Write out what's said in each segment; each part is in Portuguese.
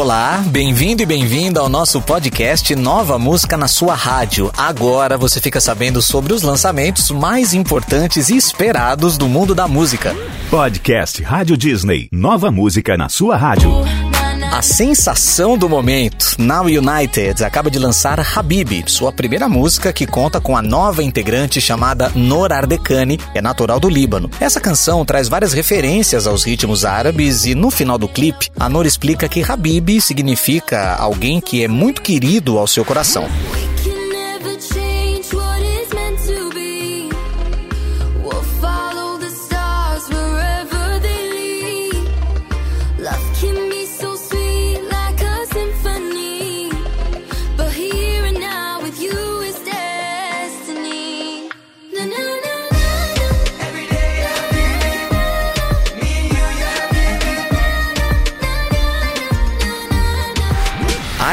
Olá, bem-vindo e bem-vinda ao nosso podcast Nova Música na sua rádio. Agora você fica sabendo sobre os lançamentos mais importantes e esperados do mundo da música. Podcast Rádio Disney. Nova música na sua rádio. A sensação do momento, Now United, acaba de lançar Habibi, sua primeira música que conta com a nova integrante chamada Nor Ardekani, é natural do Líbano. Essa canção traz várias referências aos ritmos árabes e no final do clipe, a Nor explica que Habibi significa alguém que é muito querido ao seu coração.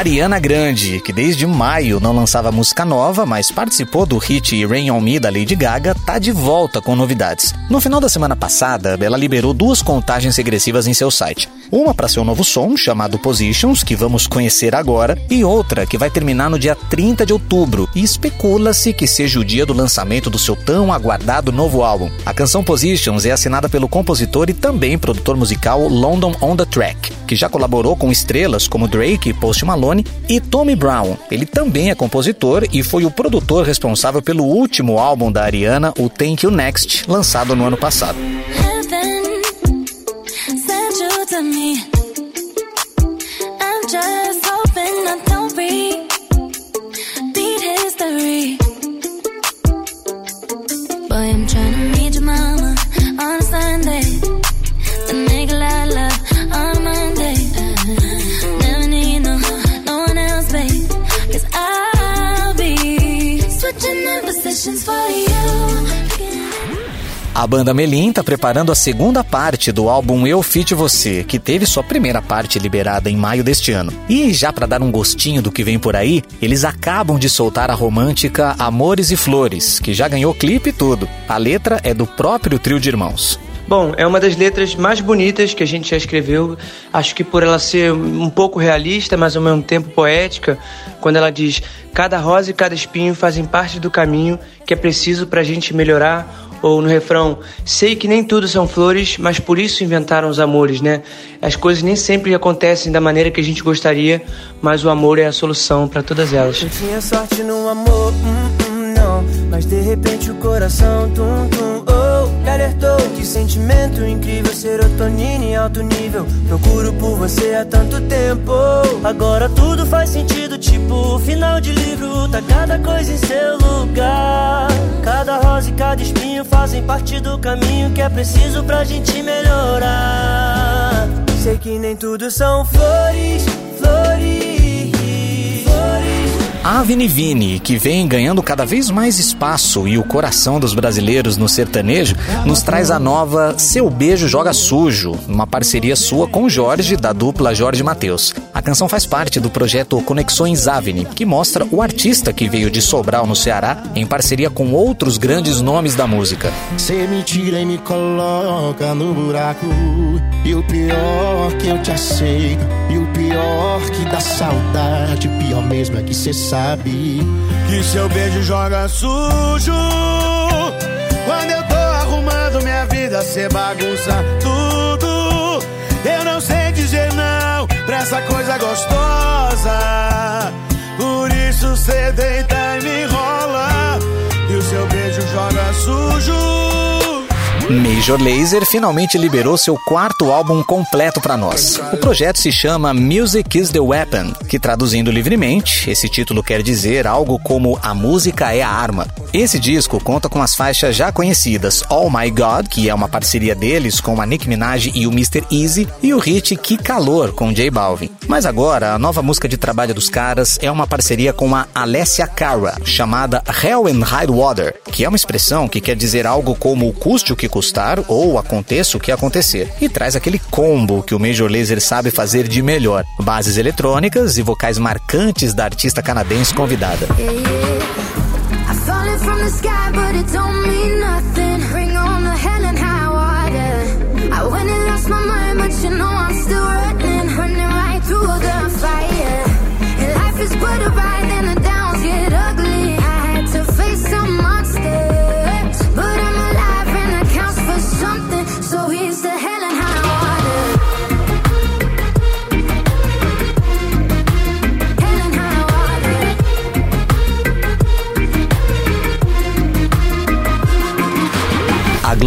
Ariana Grande, que desde maio não lançava música nova, mas participou do hit Rain On Me da Lady Gaga, tá de volta com novidades. No final da semana passada, ela liberou duas contagens regressivas em seu site. Uma para seu novo som, chamado Positions, que vamos conhecer agora, e outra que vai terminar no dia 30 de outubro, e especula-se que seja o dia do lançamento do seu tão aguardado novo álbum. A canção Positions é assinada pelo compositor e também produtor musical London on the Track, que já colaborou com estrelas como Drake e Post Malone E Tommy Brown. Ele também é compositor e foi o produtor responsável pelo último álbum da Ariana, o Thank You Next, lançado no ano passado. A banda Melim está preparando a segunda parte do álbum Eu Fit Você, que teve sua primeira parte liberada em maio deste ano. E já para dar um gostinho do que vem por aí, eles acabam de soltar a romântica Amores e Flores, que já ganhou clipe e tudo. A letra é do próprio trio de irmãos. Bom, é uma das letras mais bonitas que a gente já escreveu. Acho que por ela ser um pouco realista, mas ao mesmo tempo poética, quando ela diz: Cada rosa e cada espinho fazem parte do caminho que é preciso para a gente melhorar ou no refrão, sei que nem tudo são flores, mas por isso inventaram os amores, né? As coisas nem sempre acontecem da maneira que a gente gostaria, mas o amor é a solução para todas elas. Eu tinha sorte no amor, hum, hum, mas de repente o coração tum tum oh, me alertou que sentimento incrível, serotonina em alto nível. Procuro por você há tanto tempo, agora tudo faz sentido, tipo final de livro, tá cada coisa em seu lugar. Cada rosa e cada espinho fazem parte do caminho que é preciso pra gente melhorar. Sei que nem tudo são flores, flores. A Vini, que vem ganhando cada vez mais espaço e o coração dos brasileiros no sertanejo, nos traz a nova Seu Beijo Joga Sujo, uma parceria sua com Jorge, da dupla Jorge Mateus. Canção faz parte do projeto Conexões Avni, que mostra o artista que veio de Sobral, no Ceará, em parceria com outros grandes nomes da música. Cê me tira e me coloca no buraco, e o pior que eu te aceito, e o pior que dá saudade, pior mesmo é que cê sabe sabe que seu beijo joga sujo. Quando eu tô arrumando minha vida, cê bagunça tudo. Essa coisa gostosa. Por isso cê deita e me Major Lazer finalmente liberou seu quarto álbum completo para nós. O projeto se chama Music is the Weapon, que traduzindo livremente, esse título quer dizer algo como A música é a arma. Esse disco conta com as faixas já conhecidas Oh My God, que é uma parceria deles com a Nick Minaj e o Mr. Easy, e o hit Que Calor com J Balvin. Mas agora, a nova música de trabalho dos caras é uma parceria com a Alessia Cara, chamada Hell and High Water, que é uma expressão que quer dizer algo como o que custar ou aconteça o que acontecer. E traz aquele combo que o Major Lazer sabe fazer de melhor: bases eletrônicas e vocais marcantes da artista canadense convidada. I went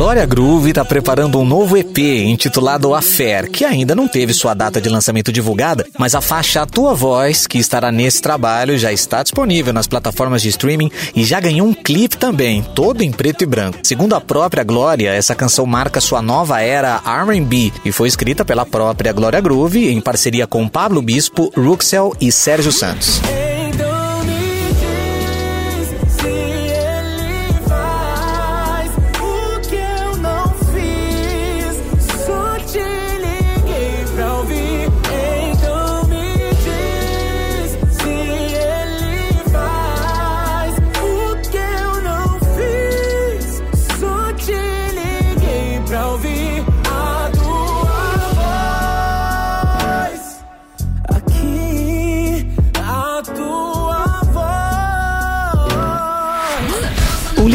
Glória Groove está preparando um novo EP intitulado Affair, que ainda não teve sua data de lançamento divulgada, mas a faixa A Tua Voz, que estará nesse trabalho, já está disponível nas plataformas de streaming e já ganhou um clipe também, todo em preto e branco. Segundo a própria Glória, essa canção marca sua nova era R&B e foi escrita pela própria Glória Groove em parceria com Pablo Bispo, Ruxel e Sérgio Santos.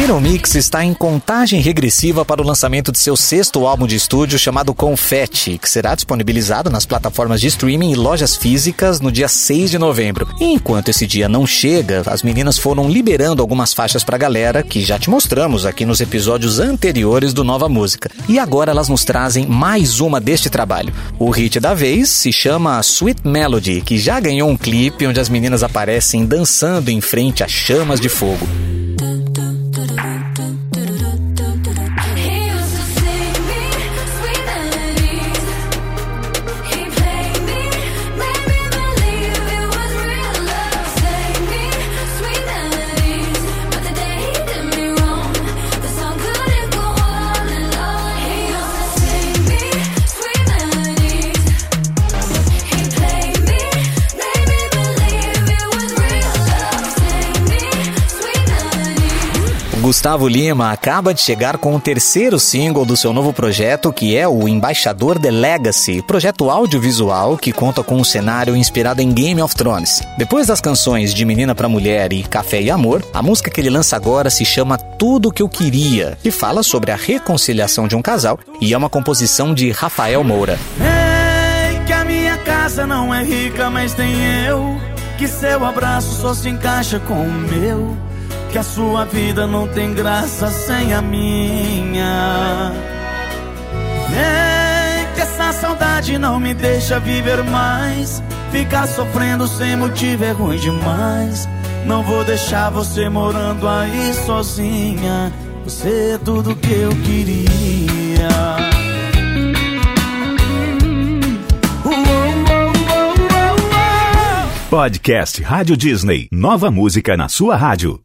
Little Mix está em contagem regressiva para o lançamento de seu sexto álbum de estúdio chamado Confetti, que será disponibilizado nas plataformas de streaming e lojas físicas no dia 6 de novembro. E enquanto esse dia não chega, as meninas foram liberando algumas faixas para a galera que já te mostramos aqui nos episódios anteriores do Nova Música. E agora elas nos trazem mais uma deste trabalho. O hit da vez se chama Sweet Melody, que já ganhou um clipe onde as meninas aparecem dançando em frente a chamas de fogo. Gustavo Lima acaba de chegar com o terceiro single do seu novo projeto, que é o Embaixador The Legacy, projeto audiovisual que conta com um cenário inspirado em Game of Thrones. Depois das canções de Menina para Mulher e Café e Amor, a música que ele lança agora se chama Tudo que eu queria e fala sobre a reconciliação de um casal e é uma composição de Rafael Moura. Ei, que a minha casa não é rica, mas tem eu. Que seu abraço só se encaixa com o meu que a sua vida não tem graça sem a minha. É que essa saudade não me deixa viver mais. Ficar sofrendo sem motivo é ruim demais. Não vou deixar você morando aí sozinha. Você é tudo que eu queria. Podcast Rádio Disney. Nova música na sua rádio.